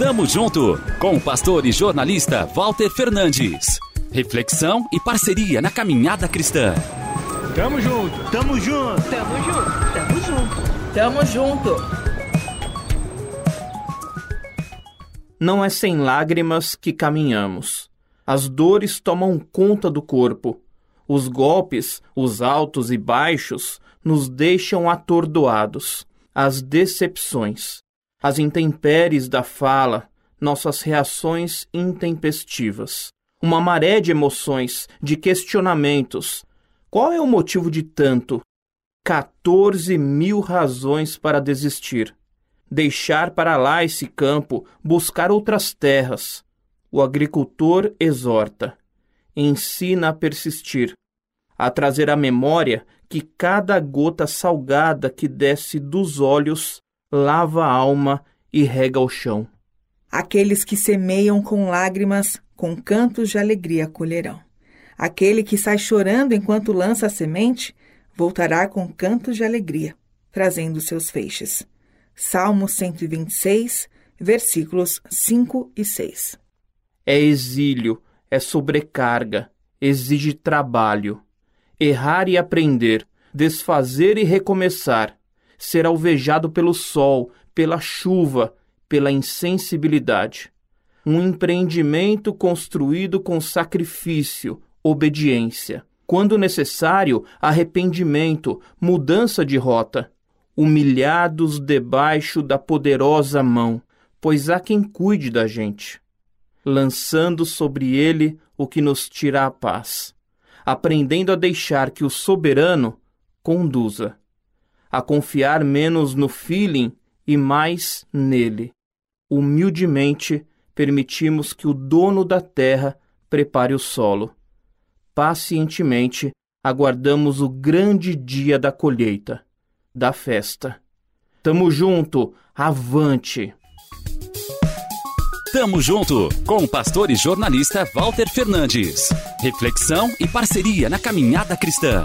Tamo junto com o pastor e jornalista Walter Fernandes. Reflexão e parceria na caminhada cristã. Tamo junto, tamo junto, tamo junto, tamo junto, tamo junto. Não é sem lágrimas que caminhamos. As dores tomam conta do corpo. Os golpes, os altos e baixos, nos deixam atordoados. As decepções, as intempéries da fala, nossas reações intempestivas uma maré de emoções, de questionamentos. Qual é o motivo de tanto? 14 mil razões para desistir. Deixar para lá esse campo, buscar outras terras. O agricultor exorta, ensina a persistir, a trazer à memória que cada gota salgada que desce dos olhos lava a alma e rega o chão. Aqueles que semeiam com lágrimas com cantos de alegria colherão. Aquele que sai chorando enquanto lança a semente, voltará com cantos de alegria, trazendo seus feixes. Salmo 126, versículos 5 e 6. É exílio, é sobrecarga, exige trabalho. Errar e aprender, desfazer e recomeçar, ser alvejado pelo sol, pela chuva, pela insensibilidade um empreendimento construído com sacrifício, obediência. Quando necessário, arrependimento, mudança de rota. Humilhados debaixo da poderosa mão, pois há quem cuide da gente, lançando sobre ele o que nos tira a paz, aprendendo a deixar que o soberano conduza, a confiar menos no feeling e mais nele, humildemente permitimos que o dono da terra prepare o solo. Pacientemente aguardamos o grande dia da colheita, da festa. Tamo junto, avante! Tamo junto com o pastor e jornalista Walter Fernandes. Reflexão e parceria na caminhada cristã.